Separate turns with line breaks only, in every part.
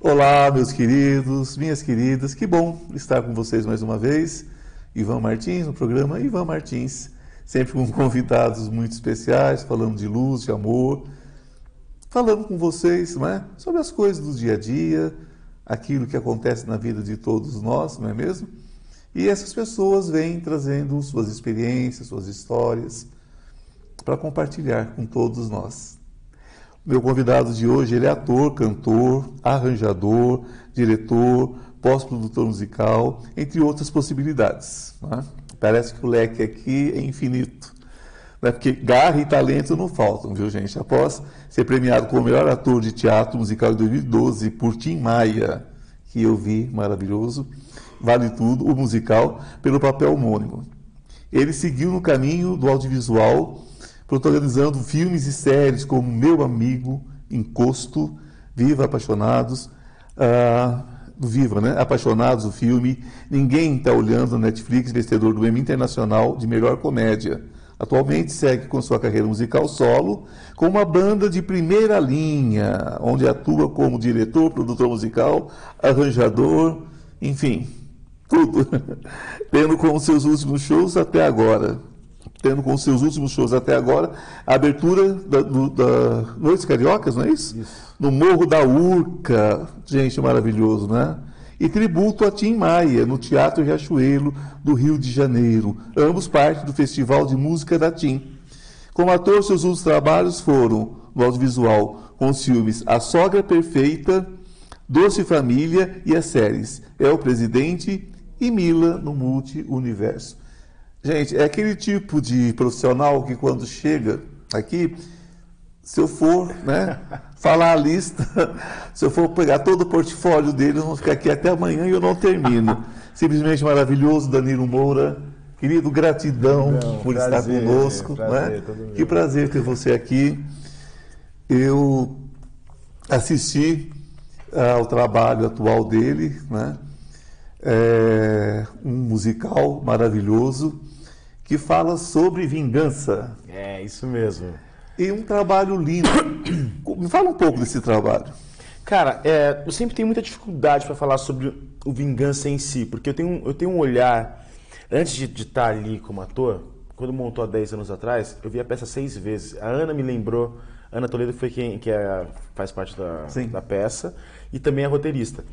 Olá, meus queridos, minhas queridas, que bom estar com vocês mais uma vez. Ivan Martins, no programa Ivan Martins, sempre com convidados muito especiais, falando de luz, de amor, falando com vocês não é? sobre as coisas do dia a dia, aquilo que acontece na vida de todos nós, não é mesmo? E essas pessoas vêm trazendo suas experiências, suas histórias, para compartilhar com todos nós. Meu convidado de hoje, ele é ator, cantor, arranjador, diretor, pós-produtor musical, entre outras possibilidades. Né? Parece que o leque aqui é infinito. Né? Porque garra e talento não faltam, viu, gente? Após ser premiado como melhor ator de teatro musical em 2012 por Tim Maia, que eu vi, maravilhoso, Vale Tudo, o musical, pelo papel homônimo. Ele seguiu no caminho do audiovisual, protagonizando filmes e séries como Meu Amigo, Encosto, Viva Apaixonados, uh, Viva, né? Apaixonados, o filme Ninguém Está Olhando Netflix, vencedor do Emmy Internacional de Melhor Comédia. Atualmente segue com sua carreira musical solo com uma banda de primeira linha, onde atua como diretor, produtor musical, arranjador, enfim, tudo. Tendo como seus últimos shows até agora, tendo como seus últimos shows até agora a abertura da, do, da Noites Cariocas, não é isso? isso? No Morro da Urca, gente, maravilhoso, né? e tributo a Tim Maia, no Teatro Riachuelo do Rio de Janeiro, ambos parte do Festival de Música da Tim. Como ator, seus últimos trabalhos foram no audiovisual com os filmes A Sogra Perfeita, Doce Família e as séries É o Presidente e Mila no Multi-Universo. Gente, é aquele tipo de profissional que quando chega aqui se eu for né, falar a lista, se eu for pegar todo o portfólio deles, vamos ficar aqui até amanhã e eu não termino. Simplesmente maravilhoso, Danilo Moura. Querido, gratidão não, por prazer, estar conosco. Prazer, né? Que prazer ter você aqui. Eu assisti ao trabalho atual dele, né? É um musical maravilhoso que fala sobre vingança.
É, isso mesmo
e um trabalho lindo. Me fala um pouco desse trabalho.
Cara, é, eu sempre tenho muita dificuldade para falar sobre o vingança em si, porque eu tenho, eu tenho um olhar. Antes de, de estar ali como ator, quando montou há 10 anos atrás, eu vi a peça seis vezes. A Ana me lembrou, Ana Toledo foi quem que é, faz parte da, da peça, e também é roteirista.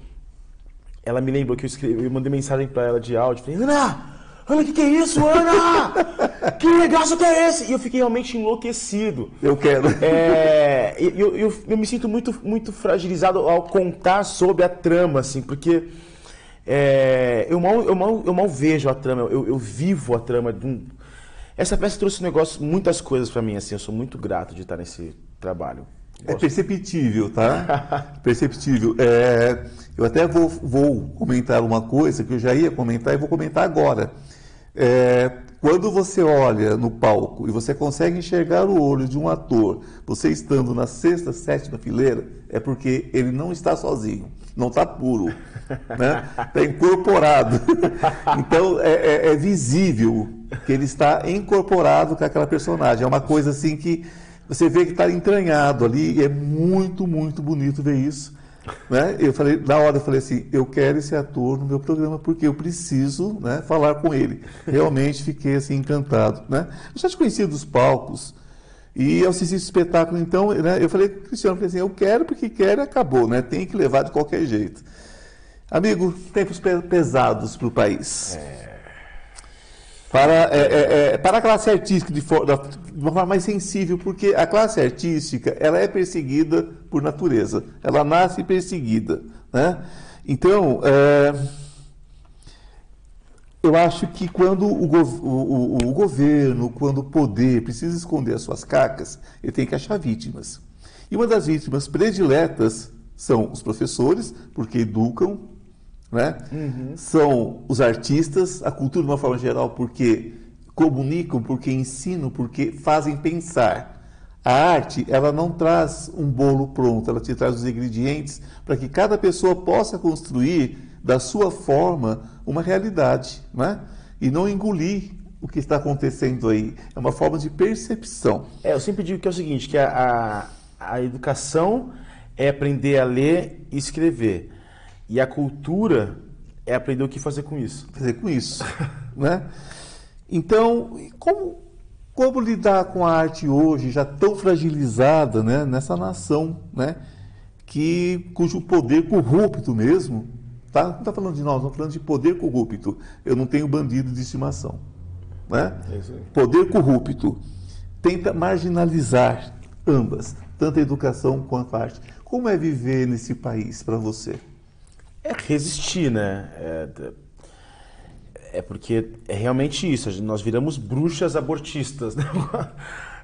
Ela me lembrou que eu, escrevi, eu mandei mensagem para ela de áudio, falei, Ana, Ana, o que, que é isso, Ana? que negócio que é esse? E eu fiquei realmente enlouquecido.
Eu quero.
É, eu, eu, eu, me sinto muito, muito fragilizado ao contar sobre a trama, assim, porque é, eu, mal, eu, mal, eu mal vejo a trama, eu, eu vivo a trama. Essa peça trouxe um negócio, muitas coisas para mim, assim, eu sou muito grato de estar nesse trabalho.
É perceptível, tá? perceptível. É, eu até vou, vou comentar uma coisa que eu já ia comentar e vou comentar agora. É, quando você olha no palco e você consegue enxergar o olho de um ator, você estando na sexta, sétima fileira, é porque ele não está sozinho, não está puro, né? está incorporado. Então é, é, é, visível que ele está incorporado com aquela personagem. É uma coisa assim que você vê que está entranhado ali e é muito, muito bonito ver isso. Né? Eu falei, na hora eu falei assim, eu quero esse ator no meu programa porque eu preciso né, falar com ele. Realmente fiquei assim encantado. Né? Eu já te conhecia dos palcos e eu assisti esse espetáculo, então né, eu falei, Cristiano, eu falei assim, eu quero porque quero e acabou, né? tem que levar de qualquer jeito. Amigo, tempos pesados para o país. É. Para, é, é, é, para a classe artística de, for, de uma forma mais sensível, porque a classe artística ela é perseguida por natureza, ela nasce perseguida. Né? Então, é, eu acho que quando o, o, o, o, governo, quando o poder precisa esconder as suas cacas, ele tem que achar vítimas. E uma das vítimas prediletas são os professores, porque educam, né? Uhum. São os artistas, a cultura de uma forma geral, porque comunicam, porque ensinam, porque fazem pensar. A arte, ela não traz um bolo pronto, ela te traz os ingredientes para que cada pessoa possa construir da sua forma uma realidade, né? E não engolir o que está acontecendo aí. É uma forma de percepção.
É, eu sempre digo que é o seguinte, que a, a, a educação é aprender a ler e escrever. E a cultura é aprender o que fazer com isso.
Fazer com isso, né? Então, como, como lidar com a arte hoje, já tão fragilizada né, nessa nação, né, que, cujo poder corrupto mesmo, tá? não está falando de nós, estamos falando de poder corrupto. Eu não tenho bandido de estimação. Né?
É
Poder corrupto tenta marginalizar ambas, tanto a educação quanto a arte. Como é viver nesse país para você?
É resistir, né? É, é porque é realmente isso. Nós viramos bruxas abortistas.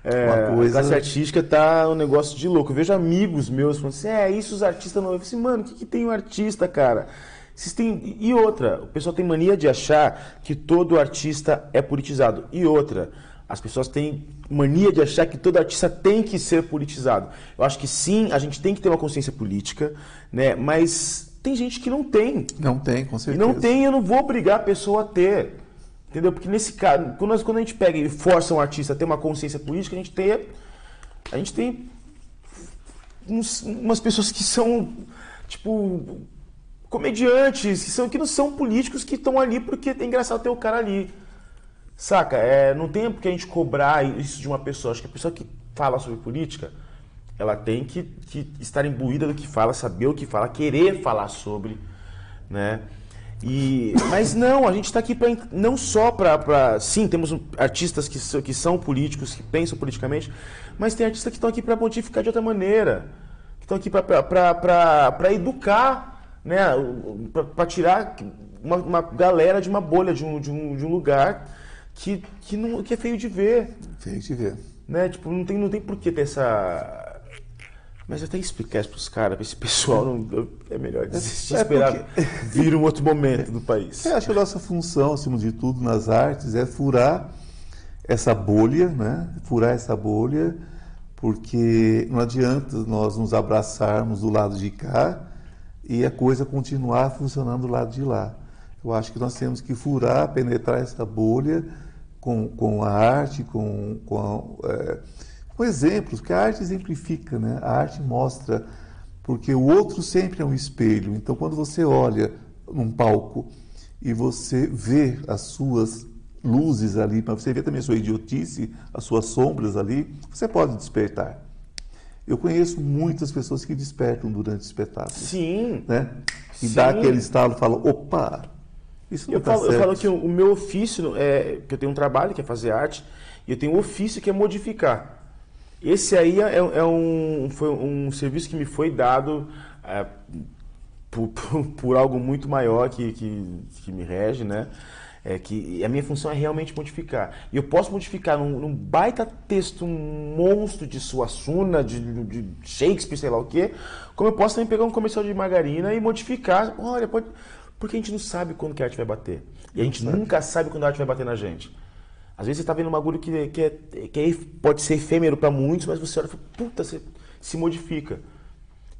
Né? É, coisa... A classe artística tá um negócio de louco. Eu vejo amigos meus falando assim: é, isso os artistas não. Eu falo assim, mano, o que, que tem um artista, cara? Vocês têm... E outra, o pessoal tem mania de achar que todo artista é politizado. E outra, as pessoas têm mania de achar que todo artista tem que ser politizado. Eu acho que sim, a gente tem que ter uma consciência política, né? Mas tem gente que não tem.
Não tem, com certeza.
E não tem, eu não vou obrigar a pessoa a ter. Entendeu? Porque nesse caso, quando, nós, quando a gente pega e força um artista a ter uma consciência política, a gente tem. A gente tem uns, umas pessoas que são, tipo, comediantes, que, são, que não são políticos, que estão ali porque é engraçado ter o cara ali. Saca? É, não tem porque a gente cobrar isso de uma pessoa. Acho que a pessoa que fala sobre política ela tem que, que estar imbuída do que fala, saber o que fala, querer falar sobre, né? E, mas não, a gente está aqui para não só para. Sim, temos artistas que, são, que são políticos, que pensam politicamente, mas tem artistas que estão aqui para pontificar de outra maneira, que estão aqui para educar, né? para tirar uma, uma, galera de uma bolha, de um, de um, de um lugar que, que, não, que é feio de ver.
Feio de ver.
Né? Tipo, não tem, não tem por que ter essa mas até explicar isso para os caras, para esse pessoal, não, é melhor desistir, é, esperar porque... vir um outro momento do país.
Eu acho que a nossa função, acima de tudo, nas artes é furar essa bolha, né? furar essa bolha, porque não adianta nós nos abraçarmos do lado de cá e a coisa continuar funcionando do lado de lá. Eu acho que nós temos que furar, penetrar essa bolha com, com a arte, com, com a, é, com exemplos, que a arte exemplifica, né? a arte mostra, porque o outro sempre é um espelho. Então, quando você olha num palco e você vê as suas luzes ali, para você ver também a sua idiotice, as suas sombras ali, você pode despertar. Eu conheço muitas pessoas que despertam durante o espetáculo.
Sim.
Né? E Sim. dá aquele estalo e fala, opa, isso não
eu
tá
falo,
certo.
Eu falo que o, o meu ofício, é, que eu tenho um trabalho que é fazer arte, e eu tenho um ofício que é modificar. Esse aí é, é um, foi um serviço que me foi dado é, por, por, por, algo muito maior que, que, que me rege, né? É que a minha função é realmente modificar. E eu posso modificar num, num baita texto um monstro de Suassuna, de, de, Shakespeare, sei lá o quê, como eu posso também pegar um comercial de margarina e modificar. Olha, pode... porque a gente não sabe quando que a arte vai bater. E a gente nunca sabe quando a arte vai bater na gente. Às vezes você está vendo um bagulho que, que, é, que é, pode ser efêmero para muitos, mas você olha e fala, puta, você se modifica.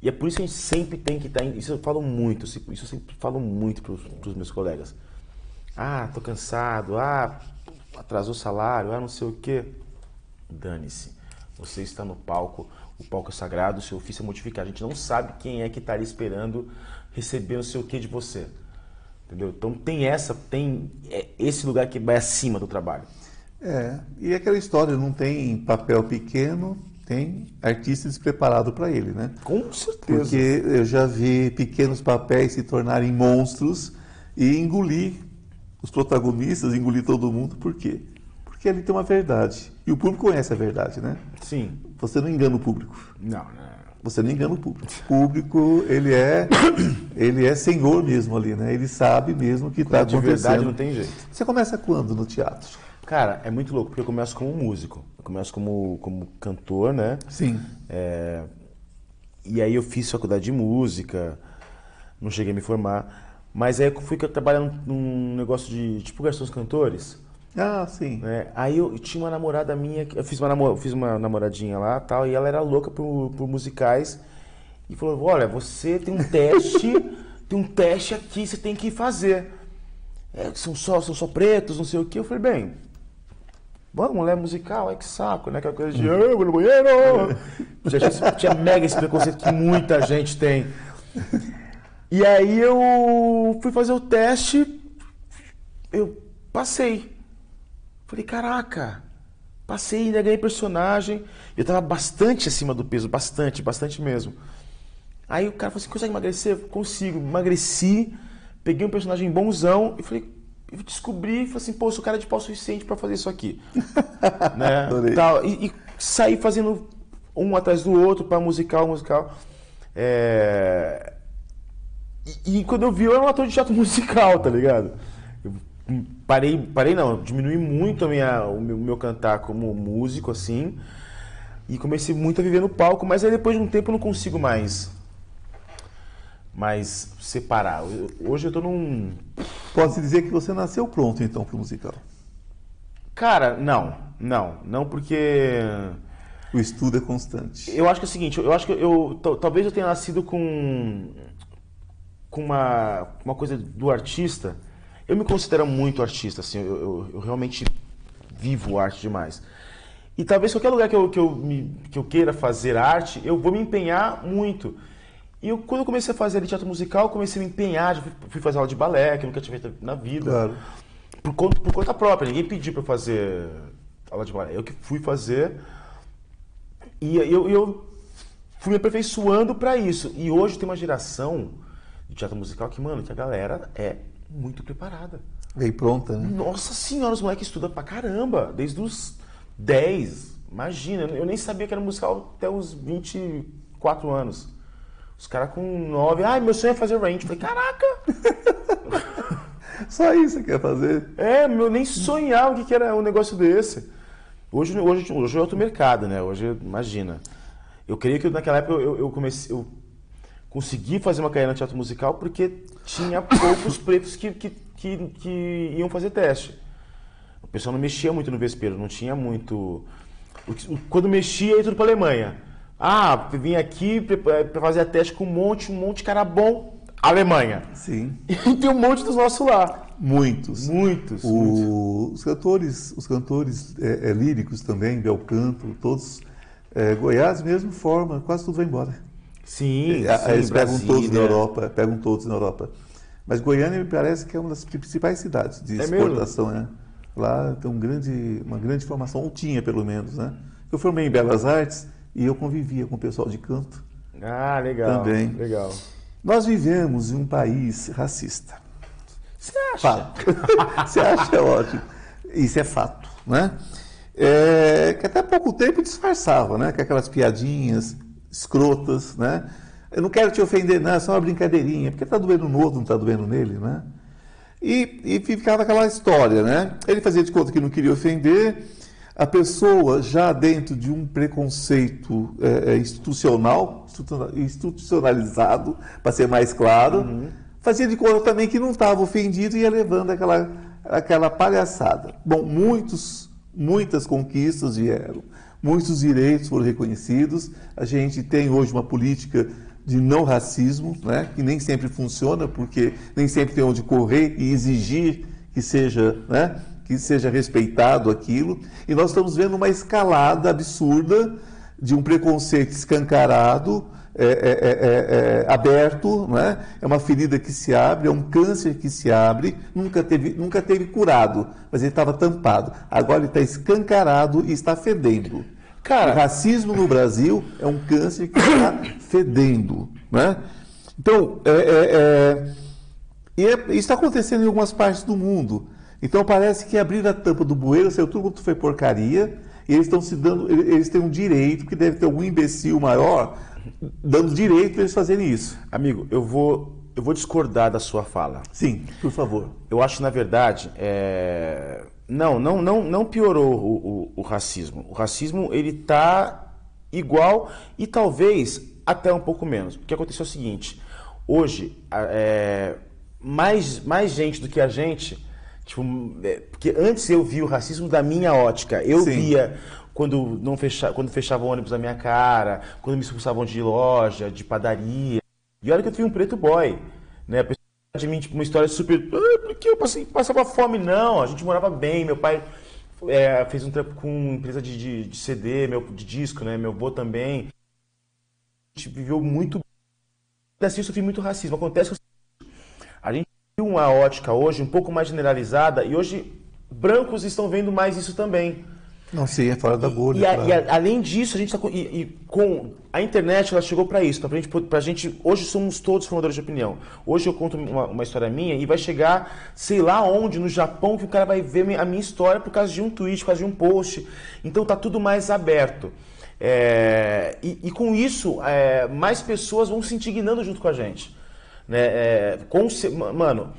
E é por isso que a gente sempre tem que estar. Tá isso eu falo muito, isso eu sempre falo muito para os meus colegas. Ah, tô cansado, ah, atrasou o salário, ah, não sei o quê. Dane-se. Você está no palco, o palco é sagrado, o seu ofício é modificar. A gente não sabe quem é que estaria tá esperando receber o seu quê de você. Entendeu? Então tem essa, tem é, esse lugar que vai acima do trabalho.
É, e aquela história, não tem papel pequeno, tem artista despreparado para ele, né?
Com certeza.
Porque eu já vi pequenos papéis se tornarem monstros e engolir os protagonistas, engolir todo mundo, por quê? Porque ali tem uma verdade. E o público conhece a verdade, né?
Sim.
Você não engana o público.
Não, não.
Você não engana o público. O público, ele é, ele é senhor mesmo ali, né? Ele sabe mesmo o que está acontecendo. De verdade
não tem jeito.
Você começa quando no teatro?
Cara, é muito louco, porque eu começo como músico. Eu começo como, como cantor, né?
Sim.
É... E aí eu fiz faculdade de música, não cheguei a me formar. Mas aí eu fui trabalhando num negócio de tipo garçons cantores.
Ah, sim.
É, aí eu, tinha uma namorada minha, eu fiz uma, namor, fiz uma namoradinha lá tal, e ela era louca por, por musicais. E falou: Olha, você tem um teste, tem um teste aqui, você tem que fazer. É, são, só, são só pretos, não sei o que. Eu falei: Bem, Vamos, mulher musical, ai que saco, né? Aquela coisa de, eu no banheiro. Tinha mega esse preconceito que muita gente tem. E aí eu fui fazer o teste, eu passei. Falei, caraca, passei, ainda ganhei personagem. Eu tava bastante acima do peso, bastante, bastante mesmo. Aí o cara falou assim, consegue emagrecer? Consigo. Emagreci, peguei um personagem bonzão e falei, descobri, falei assim, pô, sou cara de pau suficiente para fazer isso aqui. né?
Adorei.
Tal, e, e saí fazendo um atrás do outro, para musical, musical. É... E, e quando eu vi, eu era um ator de teatro musical, tá ligado? Eu parei, parei não, diminui muito a minha, o meu, meu cantar como músico, assim. E comecei muito a viver no palco, mas aí depois de um tempo eu não consigo mais mais separar. Eu- Hoje eu tô num.
Pode-se dizer que você nasceu pronto, então, para o musical.
Cara, não, não, não porque.
O estudo é constante.
Eu acho que é o seguinte, eu acho que eu tal- talvez eu tenha nascido com com uma, uma coisa do artista. Eu me considero muito artista, assim, eu, eu- eu realmente vivo arte demais. E talvez qualquer lugar que eu, que, eu me- que eu queira fazer arte, eu vou me empenhar muito. E eu, quando eu comecei a fazer ali teatro musical, eu comecei a me empenhar, já fui, fui fazer aula de balé, que eu nunca tinha feito na vida.
Claro.
Por conta, por conta própria, ninguém pediu para fazer aula de balé. Eu que fui fazer. E eu, eu fui me aperfeiçoando para isso. E hoje tem uma geração de teatro musical que, mano, que a galera é muito preparada.
Veio pronta, né?
Nossa senhora, os moleques estudam pra caramba, desde os 10. Imagina, eu nem sabia que era musical até os 24 anos. Os caras com 9, ai, meu sonho é fazer range. Falei, caraca!
Só isso você quer fazer?
É, meu, nem sonhava o que, que era um negócio desse. Hoje, hoje, hoje é outro mercado, né? Hoje, imagina. Eu creio que naquela época eu, eu comecei. Eu consegui fazer uma carreira no teatro musical porque tinha poucos pretos que, que, que, que iam fazer teste. O pessoal não mexia muito no vespeiro, não tinha muito. que- Quando mexia, ia tudo pra Alemanha. Ah, vim aqui para fazer a teste com um monte, um monte de cara bom. Alemanha.
Sim.
E tem um monte dos nossos lá.
Muitos.
Muitos. muitos.
O- os cantores, os cantores é, é, líricos também, Bel Canto, todos. é, Goiás mesmo forma, quase tudo vai embora.
Sim,
É,
sim,
Eles pegam
Brasília.
todos na Europa, pegam todos na Europa. Mas Goiânia me parece que é uma das principais cidades de
É mesmo?
exportação, né? Lá tem um grande, uma grande formação, ou tinha pelo menos, né? Eu formei em Belas Artes e eu convivia com o pessoal de canto.
Ah, legal.
Também.
Legal.
Nós vivemos em um país racista.
Você acha?
Fato. Você acha ótimo. Isso é fato, né? É, que até pouco tempo disfarçava, né? Com aquelas piadinhas escrotas, né? Eu não quero te ofender, não, é só uma brincadeirinha, porque tá doendo no outro, não tá doendo nele, né? E, e ficava aquela história, né? Ele fazia de conta que não queria ofender, a pessoa já dentro de um preconceito é, é, institucional, institu- institucionalizado, para ser mais claro, fazia de conta também que não estava ofendido e ia levando aquela, aquela palhaçada. Bom, muitos, muitas conquistas vieram, muitos direitos foram reconhecidos, a gente tem hoje uma política de não racismo, né, que nem sempre funciona, porque nem sempre tem onde correr e exigir que seja, né, que seja respeitado aquilo. E nós estamos vendo uma escalada absurda de um preconceito escancarado, é, é, é, é, aberto, né? é uma ferida que se abre, é um câncer que se abre, nunca teve, nunca teve curado, mas ele estava tampado. Agora ele está escancarado e está fedendo.
Cara-
o racismo no Brasil é um câncer que está fedendo. Né? Então, é, é, é, e é- isso está acontecendo em algumas partes do mundo. Então parece que abrir a tampa do bueiro, saiu tudo quanto foi porcaria, e eles estão se dando, ele- eles têm um direito, que deve ter algum imbecil maior, dando direito eles fazerem isso.
Amigo, eu vou, eu vou discordar da sua fala.
Sim, por favor.
Eu acho que, na verdade, é... não, não, não, não piorou o, o- o racismo. O racismo, ele tá igual e talvez até um pouco menos. Porque aconteceu o seguinte, hoje, é, mais, mais gente do que a gente, tipo, é, porque antes eu via o racismo da minha ótica. Eu
Sim.
via quando, não fecha, quando fechava o ônibus na minha cara, quando me expulsavam de loja, de padaria. E olha que eu fui um preto boy, né? A pessoa de mim, tipo, uma história super. "Ah, porque eu passei, passava fome? Não, a gente morava bem, meu pai é, fez um trampo com empresa de, de, de CD, meu, de disco, né? Meu avô também. A gente viveu muito. Assim, eu sofri muito racismo. Acontece que a gente uma ótica hoje um pouco mais generalizada e hoje brancos estão vendo mais isso também.
Não, sim, é fora da bolha.
E, a-
claro.
e a- além disso, a gente tá com, e, e com a internet, ela chegou para isso, pra gente, pra gente, hoje somos todos formadores de opinião. Hoje eu conto uma, uma história minha e vai chegar, sei lá onde, no Japão, que o cara vai ver a minha história por causa de um tweet, por causa de um post. Então tá tudo mais aberto. É, e, e com isso, é, mais pessoas vão se indignando junto com a gente. Né? É, com, mano,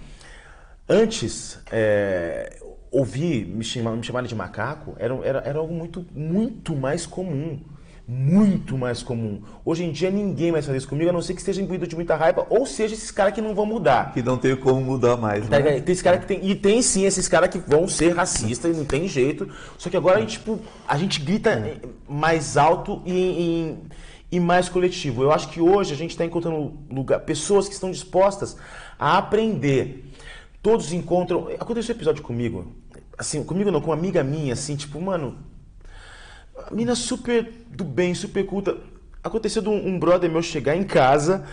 Antes, é, ouvir me, chamar, me chamarem de macaco era, era, era algo muito, muito mais comum. Muito mais comum. Hoje em dia ninguém mais faz isso comigo, a não ser que esteja imbuído de muita raiva, ou seja, esses caras que não vão mudar.
Que não tem como mudar mais,
Tá
né?
Tem esse cara que tem. E tem sim esses caras que vão ser racistas e não tem jeito. Só que agora a gente, tipo, a gente grita mais alto e, e, e mais coletivo. Eu acho que hoje a gente está encontrando lugar, pessoas que estão dispostas a aprender. Todos encontram. Aconteceu um episódio comigo. Assim, comigo não, com uma amiga minha, assim, tipo, mano. Mina super do bem, super culta. Aconteceu de um, um brother meu chegar em casa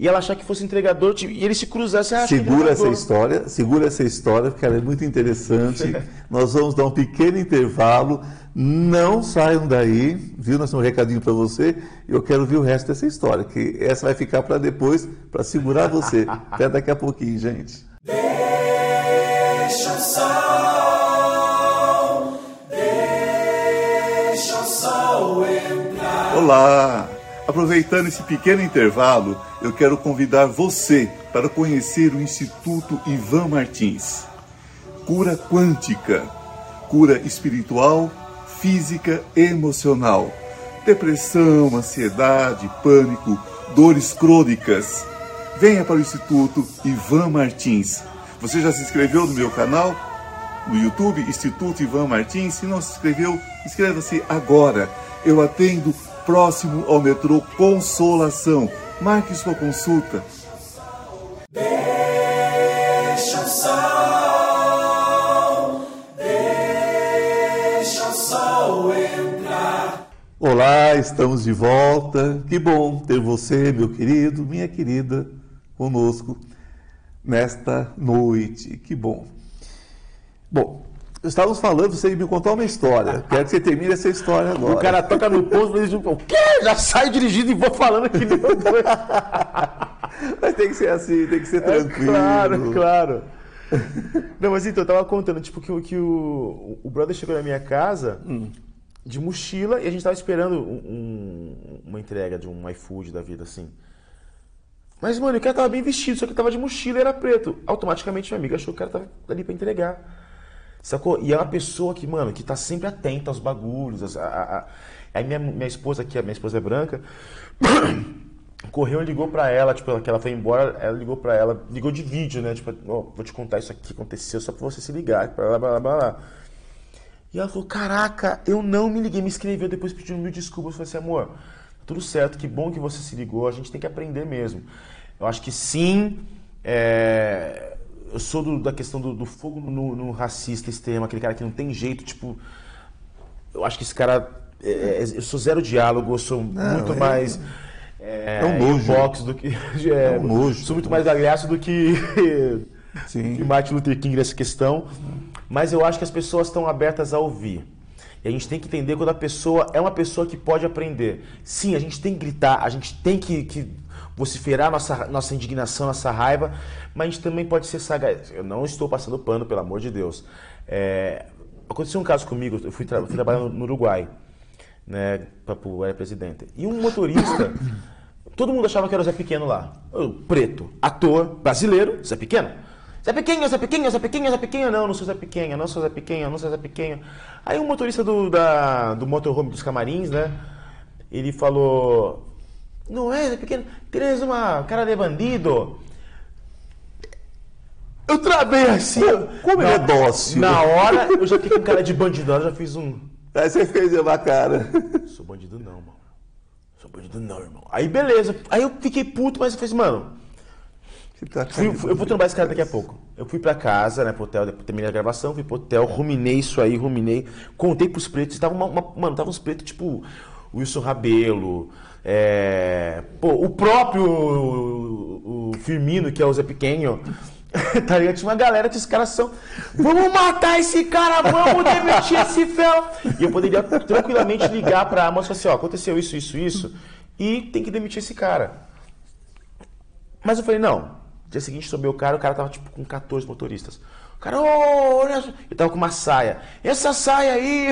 e ela achar que fosse entregador tipo, e ele se cruzasse. Ah,
Segura essa história, segura essa história, porque ela é muito interessante. Nós vamos dar um pequeno intervalo. Não saiam daí, viu? Nós temos um recadinho para você. Eu quero ver o resto dessa história, que essa vai ficar para depois, para segurar você. Até daqui a pouquinho, gente.
Deixa o sol, deixa o sol entrar.
Olá! Aproveitando esse pequeno intervalo, eu quero convidar você para conhecer o Instituto Ivan Martins. Cura quântica, cura espiritual, física e emocional. Depressão, ansiedade, pânico, dores crônicas. Venha para o Instituto Ivan Martins. Você já se inscreveu no meu canal? no YouTube, Instituto Ivan Martins. Se não se inscreveu, inscreva-se agora. Eu atendo próximo ao metrô Consolação. Marque sua consulta.
Deixa o sol, deixa o sol entrar.
Olá, estamos de volta. Que bom ter você, meu querido, minha querida, conosco nesta noite. Que bom. Bom, estávamos falando, você me contou uma história. Quero que você termine essa história agora.
O cara toca no posto e diz, o quê? Já sai dirigindo e vou falando doido.
Mas tem que ser assim, tem que ser tranquilo.
É Claro, claro. Não, mas então, eu tava contando, tipo, que, o- que o, o brother chegou na minha casa de mochila e a gente tava esperando um- um- uma entrega de um iFood da vida, assim. Mas, mano, o cara tava bem vestido, só que tava de mochila e era preto. Automaticamente minha amiga achou que o cara tava ali pra entregar. Sacou? E é uma pessoa que, mano, que tá sempre atenta aos bagulhos. a- a- a- Aí minha, minha esposa aqui, a minha esposa é branca, correu e ligou pra ela, tipo, ela, que ela foi embora, ela ligou pra ela, ligou de vídeo, né? Tipo, ó, vou te contar isso aqui que aconteceu só pra você se ligar, blá, blá, blá, blá. E ela falou, caraca, eu não me liguei, me escreveu depois pedindo mil desculpas. Eu falei assim, amor, tudo certo, que bom que você se ligou, a gente tem que aprender mesmo. Eu acho que sim, é, eu sou do- da questão do, do fogo no, no racista extremo, aquele cara que não tem jeito, tipo, eu acho que esse cara, é, é, eu sou zero diálogo, eu sou muito
é-
mais... É,
é um nojo.
inbox do que. É,
um nojo.
Sou muito mais galhaço do que.
Sim.
que Martin Luther King nessa questão. Mas eu acho que as pessoas estão abertas a ouvir. E a gente tem que entender quando a pessoa é uma pessoa que pode aprender. Sim, a gente tem que gritar, a gente tem que, que vociferar nossa, nossa indignação, nossa raiva, mas a gente também pode ser sagaz. Eu não estou passando pano, pelo amor de Deus. É, aconteceu um caso comigo, eu fui, tra fui trabalhar no, Uruguai, né, para o Presidente. E um motorista, todo mundo achava que era o Zé Pequeno lá. O preto, ator, brasileiro, Zé Pequeno. Zé Pequeno, Zé Pequeno, Zé Pequeno, Zé Pequeno. Não, não sou Zé Pequeno, não sou Zé Pequeno, não sou Zé Pequeno. Aí o motorista do, da, do motorhome dos camarins, né? Ele falou: Não é, Zé Pequeno, tens uma cara de bandido. Eu travei assim.
como ele é dócil.
Na hora, eu já fiquei com cara de bandido, eu já fiz um.
Aí você fez uma cara.
Sou bandido não, mano. Sou bandido não, irmão. Aí beleza. Aí eu fiquei puto, mas eu falei assim, mano.
Tá
Fui- eu vou trombar esse cara daqui a pouco. Eu fui pra casa, né, pro hotel, depois terminei a gravação, fui pro hotel, ruminei isso aí, ruminei, contei pros pretos, tava uma, uma- mano, tava uns pretos tipo Wilson Rabelo, é, pô, o próprio o, o Firmino, que é o Zé Pequeno, tá ligado? Tinha uma galera que os caras são, vamos matar esse cara, vamos demitir esse fel. E eu poderia tranquilamente ligar pra Amos e falar assim, ó, aconteceu isso, isso, isso, e tem que demitir esse cara. Mas eu falei, não. Dia seguinte soube o cara, o cara tava tipo com 14 motoristas. O cara, ô, olha. só." Ele tava com uma saia. Essa saia aí.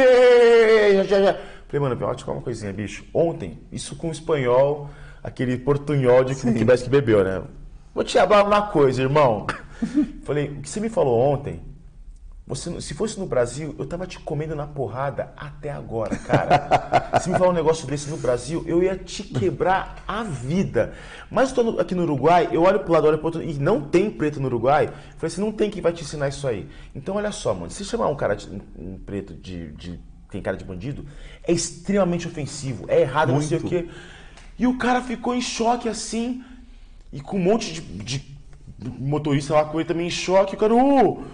Já, já, já. Falei, mano, ó, te falar uma coisinha, bicho. Ontem, isso com espanhol, aquele portunhol de que parece que bebeu, né? Vou te falar uma coisa, irmão. Falei, o que você me falou ontem você, se fosse no Brasil, eu tava te comendo na porrada até agora, cara. se me falar um negócio desse no Brasil, eu ia te quebrar a vida. Mas eu tô aqui no Uruguai, eu olho pro lado, olho pro outro, e não tem preto no Uruguai. Eu Falei assim, não tem quem vai te ensinar isso aí. Então olha só, mano, se chamar um cara, de, um preto de, de- tem cara de bandido, é extremamente ofensivo, é errado, não sei o
Muito.
quê. E o cara ficou em choque assim, e com um monte de, de motorista lá com ele também em choque. O cara, uh,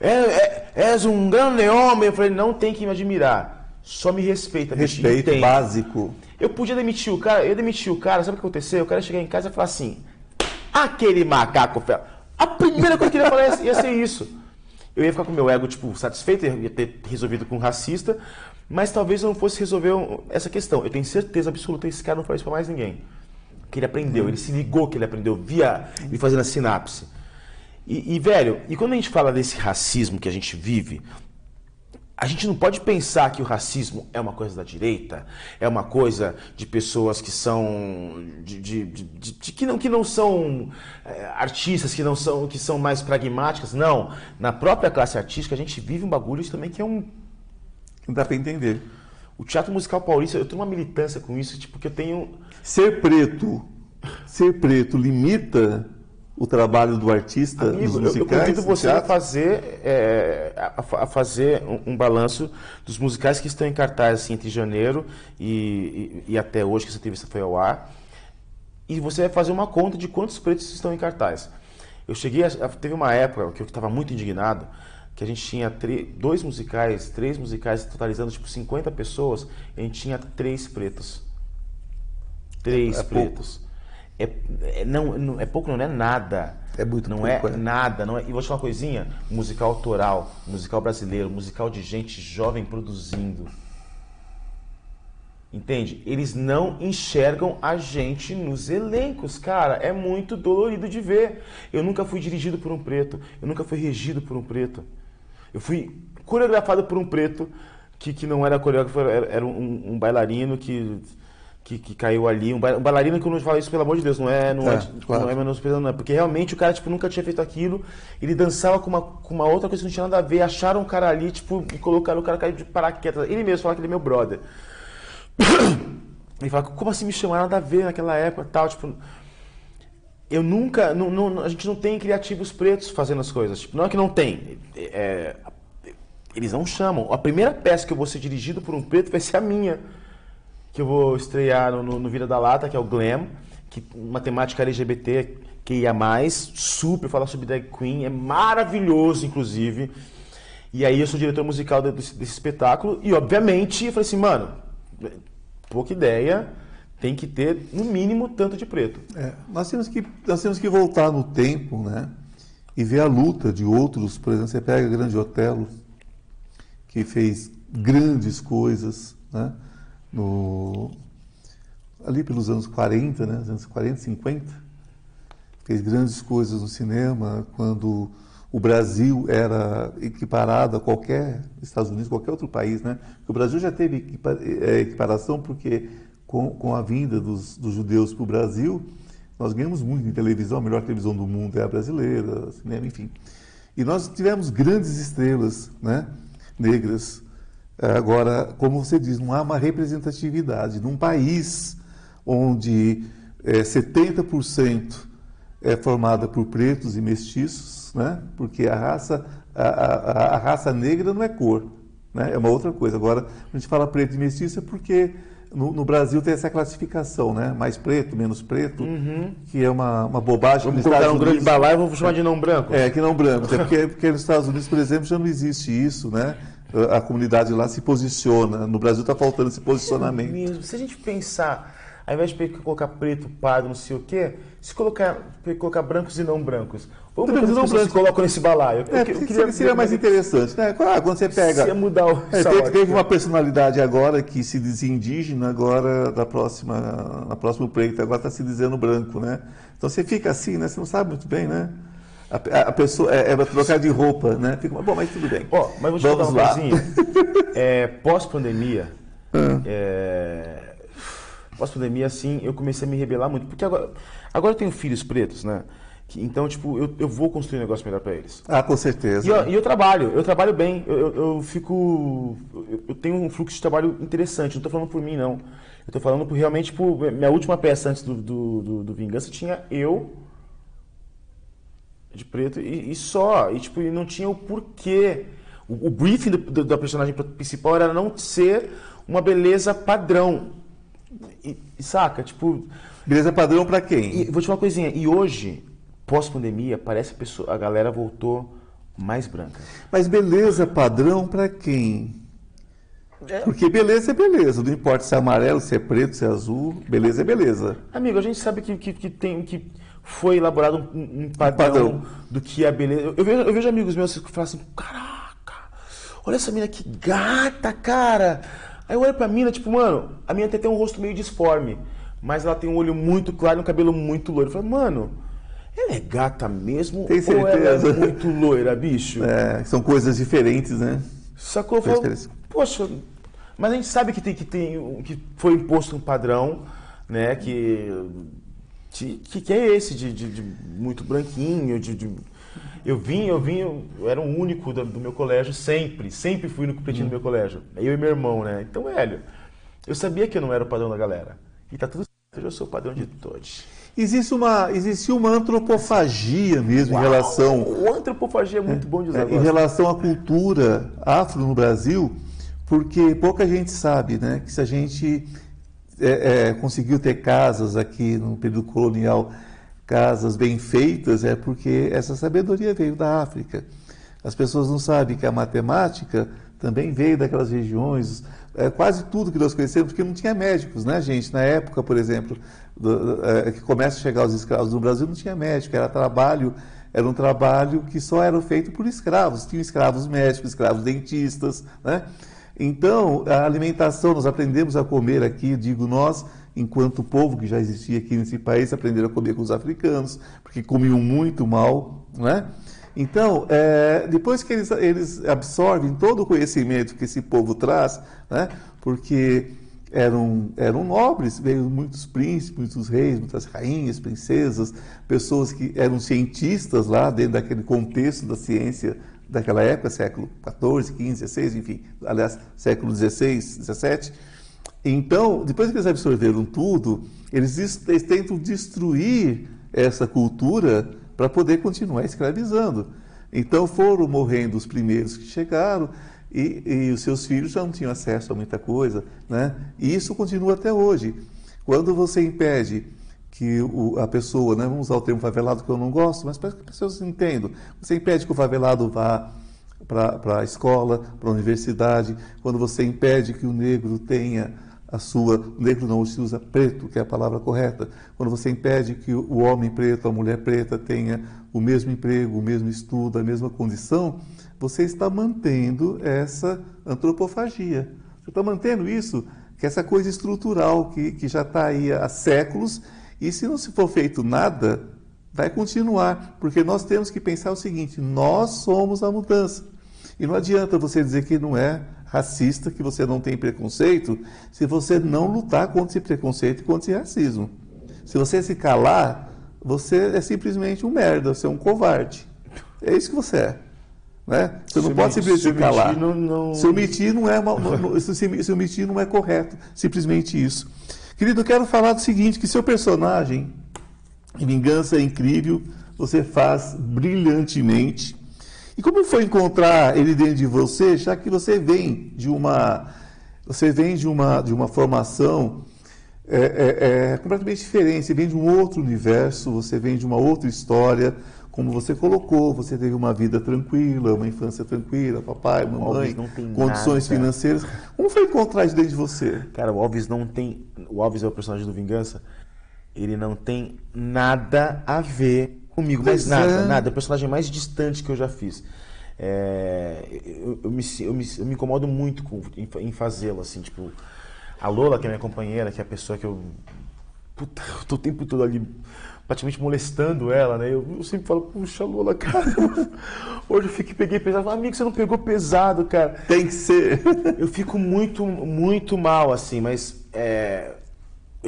é, é, és um grande homem. Eu falei, não tem que me admirar. Só me respeita.
Respeito
entende.
básico.
Eu podia demitir o cara, eu demiti o cara, sabe o que aconteceu? O cara chegar em casa e falar assim: aquele macaco, fel. A primeira coisa que ele ia falar ia ser isso. Eu ia ficar com meu ego, tipo, satisfeito, ia ter resolvido com um racista, mas talvez eu não fosse resolver essa questão. Eu tenho certeza absoluta que esse cara não faz isso pra mais ninguém. Que ele aprendeu, ele se ligou que ele aprendeu via ele fazendo a sinapse. E, e, velho, e quando a gente fala desse racismo que a gente vive, a gente não pode pensar que o racismo é uma coisa da direita, é uma coisa de pessoas que são de, de- de- que não que não são é, artistas, que não são que são mais pragmáticas. Não, na própria classe artística a gente vive um bagulho isso também que é um
Não dá para entender.
o teatro musical paulista. Eu tenho uma militância com isso, tipo que eu tenho
Ser preto, ser preto limita o trabalho do artista nos
Amigo, eu, eu
musicais?
convido
no
você a fazer, é, a, a fazer um, um balanço dos musicais que estão em cartaz assim, entre janeiro e, e- e até hoje, que essa entrevista foi ao ar. E você vai fazer uma conta de quantos pretos estão em cartaz. Eu cheguei, a, teve uma época que eu estava muito indignado, que a gente tinha dois musicais, três musicais totalizando tipo 50 pessoas, e a gente tinha três pretos. Três
É- é pouco.
É, é- não, não- é pouco, não é nada.
É muito
Não
pouco,
é,
é.
nada. Não é, e vou te falar uma coisinha: musical autoral, musical brasileiro, musical de gente jovem produzindo. Entende? Eles não enxergam a gente nos elencos, cara. É muito dolorido de ver. Eu nunca fui dirigido por um preto. Eu nunca fui regido por um preto. Eu fui coreografado por um preto que, que não era coreógrafo, era, era um, um bailarino que, que, que caiu ali. Um, ba- bailarino que eu não falo isso, pelo amor de Deus, não é, não é,
É, claro.
não é menosprezando, não. é Porque realmente o cara tipo, nunca tinha feito aquilo. Ele dançava com uma, com uma outra coisa que não tinha nada a ver. Acharam um cara ali, tipo, e colocaram o cara caiu de paraquedas. Ele mesmo fala que ele é meu brother. Ele fala, como assim me chamaram nada a ver naquela época tal, tipo. Eu nunca. não- não- a gente não tem criativos pretos fazendo as coisas. Tipo, não é que não tem. é, eles não chamam. A primeira peça que eu vou ser dirigido por um preto vai ser a minha. Que eu vou estrear no, no, Vira da Lata, que é o Glam, que uma temática LGBT que ia mais, super, falar sobre drag queen, é maravilhoso, inclusive. E aí eu sou diretor musical de- desse, desse espetáculo, e obviamente eu falei assim, mano, pouca ideia, tem que ter no mínimo tanto de preto.
É, nós, temos que, nós temos que voltar no tempo, né? E ver a luta de outros. Por exemplo, você pega Grande Otelo, que fez grandes coisas, né? No, ali pelos anos 40, né? Os anos 40, 50. Fez grandes coisas no cinema, quando o Brasil era equiparado a qualquer Estados Unidos, qualquer outro país, né? O Brasil já teve eh, equiparação porque com, com a vinda dos, dos judeus para o Brasil, nós ganhamos muito em televisão, a melhor televisão do mundo é a brasileira, cinema, enfim. E nós tivemos grandes estrelas, né? Negras. Eh, Agora, como você diz, não há uma representatividade num país onde eh, 70% é formada por pretos e mestiços, né? porque a raça, a, a- a raça negra não é cor, né? é uma outra coisa. Agora, a gente fala preto e mestiço é porque no, no Brasil tem essa classificação, né? Mais preto, menos preto, que é uma, uma bobagem.
Vamos colocar
Estados
um grande
Unidos-
balaio e vou chamar de não branco.
É, que não brancos. É porque, porque nos Estados Unidos, por exemplo, já não existe isso, né? A comunidade lá se posiciona. No Brasil está faltando esse posicionamento.
Mesmo. Se a gente pensar, ao invés de colocar preto, pardo, não sei o quê, se colocar, colocar brancos e não brancos, vamos ver
não brancos.
colocam nesse balaio. Eu,
É,
eu
porque
queria
seria mais
é
interessante, né? Ah, Quando você pega.
Se mudar o
É, teve, teve uma personalidade agora que se diz indígena, agora da próxima, na próxima pleito, agora está se dizendo branco, né? Então você fica assim, né? Você não sabe muito bem, né? A, a- a pessoa é, é trocar de roupa, né? Fica, bom, mas tudo bem.
Ó, mas vou te
Vamos lá.
É, Pós-pandemia, é, pós-pandemia, assim, eu comecei a me rebelar muito. Porque agora, agora eu tenho filhos pretos, né? Que- então, tipo, eu, eu vou construir um negócio melhor pra eles.
Ah, com certeza.
E, eu- e eu trabalho, eu trabalho bem, eu, eu- eu fico. Eu, eu tenho um fluxo de trabalho interessante, não tô falando por mim, não. Eu tô falando por realmente, tipo, minha última peça antes do, do, do- do Vingança tinha eu de preto e, e só. E tipo, e não tinha o porquê. O, o briefing do- do- da personagem principal era não ser uma beleza padrão. E, e saca? Tipo,
Beleza padrão para quem?
e vou te falar uma coisinha. E hoje, pós-pandemia, parece que a, pessoa- a galera voltou mais branca.
Mas beleza padrão para quem? Porque beleza é beleza, não importa se é amarelo, se é preto, se é azul, beleza é beleza.
Amigo, a gente sabe que, que, que tem que foi elaborado um, um padrão,
padrão.
do que é beleza. Eu, vejo, eu vejo amigos meus que falam assim, caraca, olha essa mina que gata, cara. Aí eu olho pra mina, tipo, mano, a mina tem até um rosto meio disforme, mas ela tem um olho muito claro e um cabelo muito loiro. Eu falo, mano, ela é gata mesmo
Tem
ou ela é
certeza?
muito loira, bicho?
É, são coisas diferentes, né?
Sacou? Eu falo, poxa, mas a gente sabe que tem que tem que foi imposto um padrão, né? Que que, que é esse de, de- de muito branquinho, de, de- eu vim, eu vim, eu era o único do, do meu colégio sempre, sempre fui o único pretinho do meu colégio, eu e meu irmão, né? Então, velho, eu sabia que eu não era o padrão da galera e tá tudo certo, eu sou o padrão de todos.
Existe uma, existe uma antropofagia mesmo em relação
o antropofagia é muito bom de usar.
É, em relação à cultura afro no Brasil, porque pouca gente sabe, né, que se a gente é, é, conseguiu ter casas aqui no período colonial, casas bem feitas, é porque essa sabedoria veio da África. As pessoas não sabem que a matemática também veio daquelas regiões, é, quase tudo que nós conhecemos, porque não tinha médicos, né, gente? Na época, por exemplo, do- é, que começa a chegar os escravos no Brasil, não tinha médico, era trabalho, era um trabalho que só era feito por escravos. Tinha escravos médicos, escravos dentistas, né? Então, a alimentação, nós aprendemos a comer aqui, digo nós, enquanto povo que já existia aqui nesse país, aprenderam a comer com os africanos, porque comiam muito mal, né? Então, é, depois que eles, eles absorvem todo o conhecimento que esse povo traz, né? porque eram, eram nobres, veio muitos príncipes, muitos reis, muitas rainhas, princesas, pessoas que eram cientistas lá dentro daquele contexto da ciência daquela época, século XIV, XV, XVI, enfim, aliás, século XVI, XVII. Então, depois que eles absorveram tudo, eles, eles tentam destruir essa cultura para poder continuar escravizando. Então foram morrendo os primeiros que chegaram e, e os seus filhos já não tinham acesso a muita coisa, né? E isso continua até hoje. Quando você impede que o- a pessoa, né, vamos usar o termo favelado que eu não gosto, mas para que as pessoas entendam, você impede que o favelado vá para a escola, para a universidade, quando você impede que o negro tenha a sua. Negro não, se usa preto, que é a palavra correta. Quando você impede que o o homem preto, a mulher preta tenha o mesmo emprego, o mesmo estudo, a mesma condição, você está mantendo essa antropofagia. Você está mantendo isso, que é essa coisa estrutural que, que já está aí há séculos, e se não se for feito nada, vai continuar, porque nós temos que pensar o seguinte: nós somos a mudança. E não adianta você dizer que não é racista, que você não tem preconceito, se você não lutar contra esse preconceito e contra esse racismo. Se você se calar, você é simplesmente um merda, você é um covarde. É isso que você é. Né? Você não
Se
pode simplesmente
se
calar.
omitir não- não-
Se omitir não é se, se omitir não é correto, simplesmente isso. Querido, eu quero falar do seguinte, que seu personagem em Vingança é incrível, você faz brilhantemente. E como foi encontrar ele dentro de você, já que você vem de uma Você vem de uma, de uma formação é, é, é completamente diferente. Você vem de um outro universo, você vem de uma outra história. Como você colocou, você teve uma vida tranquila, uma infância tranquila, papai, mamãe, condições nada. financeiras. Como foi encontrar isso dentro de você?
Cara, o Alves não tem. O Alves é o personagem do Vingança. Ele não tem nada a ver comigo, mas nada, é. nada. É o personagem mais distante que eu já fiz. É, eu, eu, me, eu, me, eu, me, incomodo muito com, em, em fazê-lo, assim, tipo, a Lola, que é minha companheira, que é a pessoa que eu. Puta, eu tô o tempo todo ali praticamente molestando ela, né? Eu, eu sempre falo, puxa, Lola, cara, hoje eu fiquei, peguei pesado. Amigo, você não pegou pesado, cara.
Tem que ser.
eu fico muito, muito mal, assim, mas é,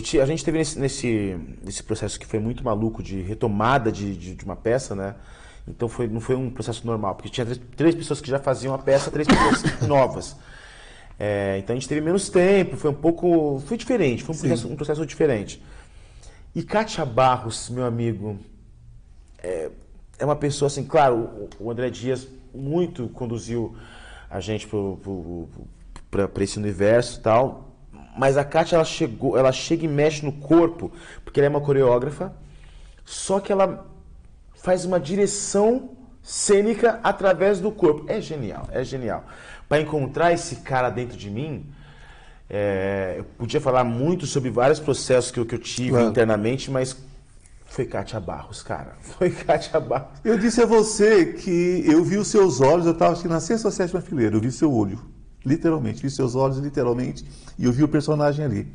te, a gente teve nesse, nesse, nesse, processo que foi muito maluco de retomada de, de, de, uma peça, né? Então foi, não foi um processo normal, porque tinha três, três pessoas que já faziam a peça, três pessoas novas. É, então a gente teve menos tempo, foi um pouco. Foi diferente, foi um, processo, um processo, diferente. E Kátia Barros, meu amigo, é, é uma pessoa assim, claro, o, o André Dias muito conduziu a gente para esse universo e tal, mas a Kátia, ela, chegou, ela chega e mexe no corpo, porque ela é uma coreógrafa, só que ela faz uma direção cênica através do corpo. É genial, é genial. Para encontrar esse cara dentro de mim, é, eu podia falar muito sobre vários processos que eu, que eu tive claro. internamente, mas foi Kátia Barros, cara. Foi Kátia Barros.
Eu disse a você que eu vi os seus olhos, eu estava aqui na sexta ou sétima fileira, eu vi seu olho. Literalmente, vi seus olhos literalmente e eu vi o personagem ali.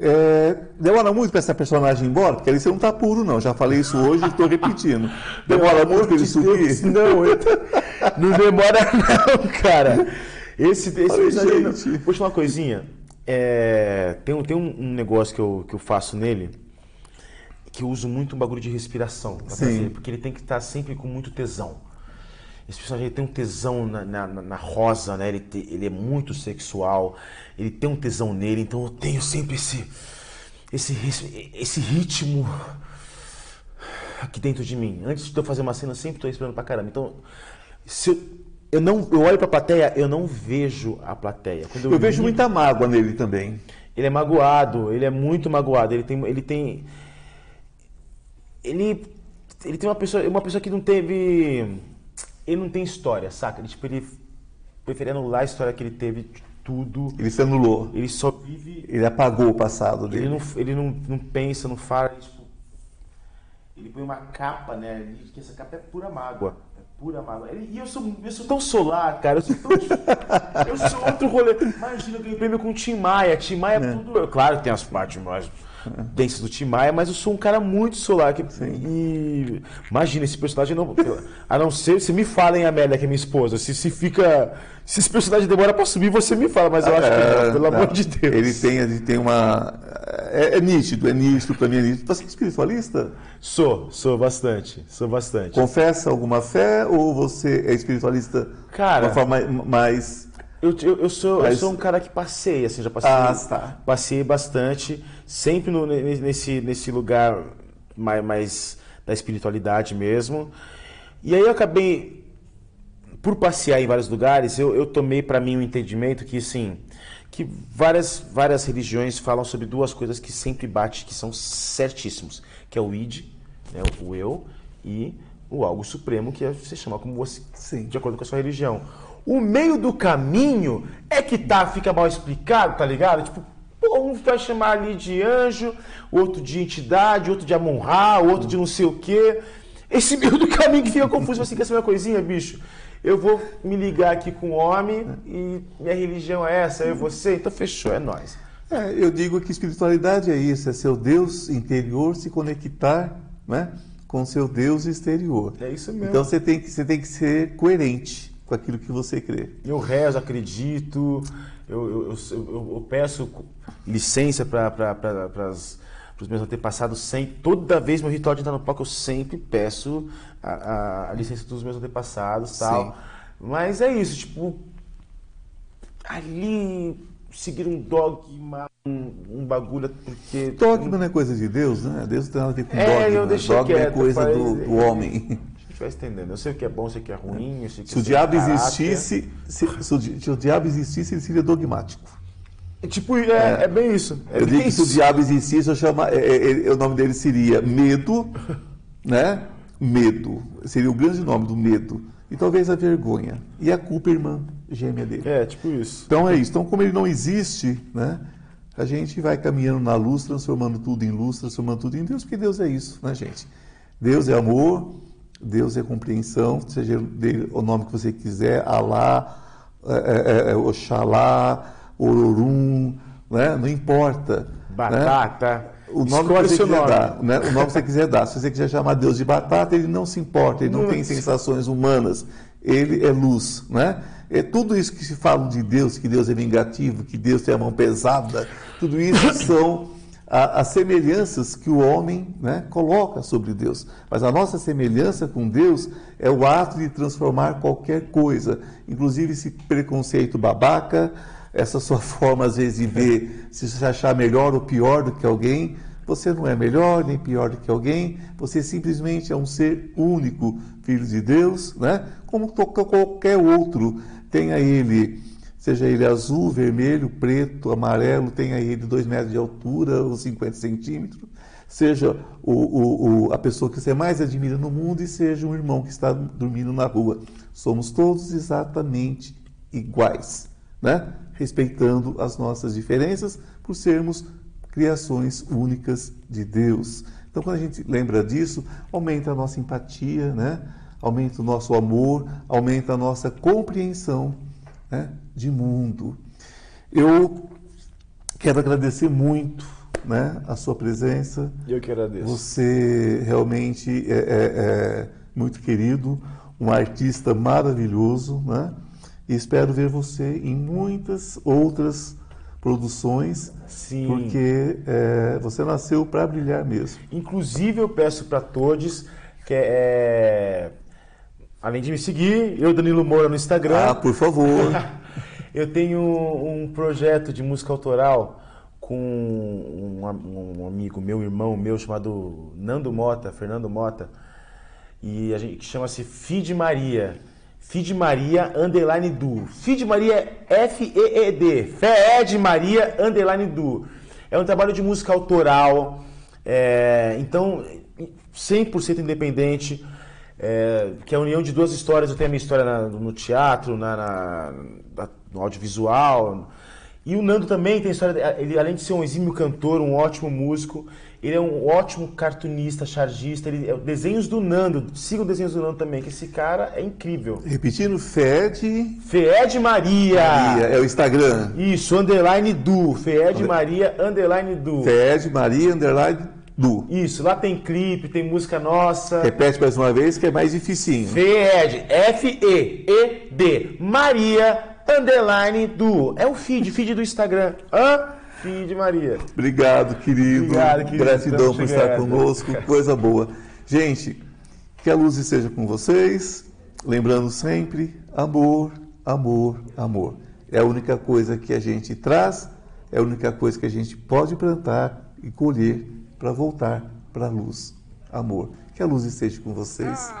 É, demora muito para essa personagem ir embora? Porque ali você não está puro, não. Já falei isso hoje e estou repetindo. Demora muito para ele subir?
Não, eu... não demora não, cara. Esse, esse personagem... Não. Vou te falar uma coisinha. É, tem tem um, um, negócio que eu, que eu faço nele que eu uso muito um bagulho de respiração. Fazer, porque ele tem que estar sempre com muito tesão. Esse personagem tem um tesão na, na, na rosa, né? Ele, te, ele é muito sexual, ele tem um tesão nele, então eu tenho sempre esse, esse, esse ritmo aqui dentro de mim. Antes de eu fazer uma cena, eu sempre estou esperando pra caramba. Então, se eu, eu não eu olho pra plateia, eu não vejo a plateia.
Quando eu, eu vejo muita mágoa nele também.
Ele é magoado, ele é muito magoado. Ele tem. Ele tem. Ele, ele tem uma pessoa, uma pessoa que não teve ele não tem história, saca? Ele, tipo, ele prefere anular a história que ele teve de tudo.
Ele se anulou.
Ele só vive.
Ele apagou o passado dele.
Ele não, ele não, não pensa, não fala. Tipo, ele põe uma capa, né? Que essa capa é pura mágoa. É pura mágoa. Ele, e eu sou, eu sou tão solar, cara. Eu sou tão. eu sou outro rolê. Imagina, eu ganhei prêmio com o Tim Maia. Tim Maia é, é tudo. Claro, tem as partes mais dentro do Tim Maia, mas eu sou um cara muito solar. Que, e imagina esse personagem não. A não ser se me falem a Amélia, que é minha esposa. Se, se fica. Se esse personagem demora para subir, você me fala, mas eu acho que não, pelo não, amor de Deus.
Ele tem, ele tem uma. É, é nítido, é nítido, para mim é nítido. Você é espiritualista?
Sou, sou bastante, sou bastante.
Confessa alguma fé ou você é espiritualista
Cara,
de uma forma mais
eu, eu, eu, sou, Mas... eu sou um cara que passei, assim, já passei, ah, tá. passei bastante, sempre no, nesse, nesse lugar mais, mais da espiritualidade mesmo. E aí eu acabei, por passear em vários lugares, eu, eu tomei para mim um entendimento que, assim, que várias, várias religiões falam sobre duas coisas que sempre bate, que são certíssimos, que é o id, né, o eu, e o algo supremo, que é, você chama como você, Sim. de acordo com a sua religião. O meio do caminho é que tá, fica mal explicado, tá ligado? Tipo, pô, um vai chamar ali de anjo, outro de entidade, outro de Amon-Ra, outro de não sei o quê. Esse meio do caminho que fica confuso, assim, quer saber uma coisinha, bicho? Eu vou me ligar aqui com o homem e minha religião é essa, eu você, então fechou, é nós.
É, eu digo que espiritualidade é isso, é seu Deus interior se conectar, né? com seu Deus exterior.
É isso mesmo.
Então você tem que, você tem que ser coerente com aquilo que você crê.
Eu rezo, acredito, eu, eu, eu, eu peço licença para os meus antepassados sempre. Toda vez meu ritual de entrar no palco, eu sempre peço a, a, a licença dos meus antepassados tal. Mas é isso, tipo, ali seguir um dogma, um, um bagulho, porque.
Dogma não é coisa de Deus, né? Deus não tem nada a ver com
é,
dogma.
Eu dogma é
quieto, é coisa do, do homem
vai entendendo. Eu sei o que é bom, eu sei o que é ruim, eu sei
que Se o diabo existisse, se, se, o, se, o, diabo existisse, ele seria dogmático.
É tipo, é, é bem isso. É
eu digo que se o diabo existisse, eu chama, é, é, é, o nome dele seria medo, né? Medo. Seria o grande nome do medo. E talvez a vergonha. E a culpa, irmã gêmea dele.
É, tipo isso.
Então é isso. Então, como ele não existe, né? A gente vai caminhando na luz, transformando tudo em luz, transformando tudo em Deus, porque Deus é isso, né, gente? Deus é amor, Deus é compreensão, seja o nome que você quiser, Alá, é, é, é, Oxalá, Ororum, né? não importa. né?
Batata.
O nome
Escolhe
que você quiser
nome.
dar, né? O nome que você quiser dar. Se você quiser chamar Deus de batata, ele não se importa, ele não
Não
tem
se-
sensações humanas. Ele é luz, né? É tudo isso que se fala de Deus, que Deus é vingativo, que Deus tem a mão pesada, tudo isso são as semelhanças que o homem né, coloca sobre Deus. Mas a nossa semelhança com Deus é o ato de transformar qualquer coisa, inclusive esse preconceito babaca, essa sua forma às vezes de ver se se achar melhor ou pior do que alguém. Você não é melhor nem pior do que alguém, você simplesmente é um ser único, filho de Deus, né? como qualquer outro. Tenha ele, seja ele azul, vermelho, preto, amarelo, tenha ele 2 metros de altura ou 50 centímetros, seja o, o- o- a pessoa que você mais admira no mundo e seja um irmão que está dormindo na rua. Somos todos exatamente iguais, né? respeitando as nossas diferenças por sermos criações únicas de Deus. Então, quando a gente lembra disso, aumenta a nossa empatia, né? aumenta o nosso amor, aumenta a nossa compreensão né? De mundo. Eu quero agradecer muito né? a sua presença.
Eu que agradeço.
Você realmente é, é- é muito querido, um artista maravilhoso, né? E espero ver você em muitas outras produções,
Sim.
porque é, você nasceu para brilhar mesmo.
Inclusive, eu peço para todos que é, além de me seguir, eu Danilo Moura no Instagram,
Ah, por favor.
eu tenho um projeto de música autoral com um, um amigo meu, irmão meu chamado Nando Mota, Fernando Mota, e a gente que chama-se Feed Maria. Feed Maria underline du. Feed Maria é F-E-E-D. Fed Maria underline du. É um trabalho de música autoral. é, então, 100% independente. é, que é a união de duas histórias. Eu tenho a minha história na- no teatro, na- na- no audiovisual. E o Nando também tem história. Ele, além de ser um exímio cantor, um ótimo músico, ele é um ótimo cartunista, chargista. Ele, é, desenhos do Nando. Siga os desenhos do Nando também, que esse cara é incrível.
Repetindo, Fed
Feed Maria.
Maria, é o Instagram.
Isso, underline du. Feed Maria, underline du.
Fed Maria Underline Du.
Isso, lá tem clipe, tem música nossa.
Repete mais uma vez que é mais dificinho.
Fed, F-E-E-D, Maria, underline du. É o feed, feed do Instagram. Hã? Feed Maria.
Obrigado, querido.
Obrigado, querido.
Gratidão por estar conosco. Coisa boa. Gente, que a luz esteja com vocês. Lembrando sempre: amor, amor, amor. É a única coisa que a gente traz, é a única coisa que a gente pode plantar e colher para voltar para a luz. Amor. Que a luz esteja com vocês.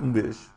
Um beijo.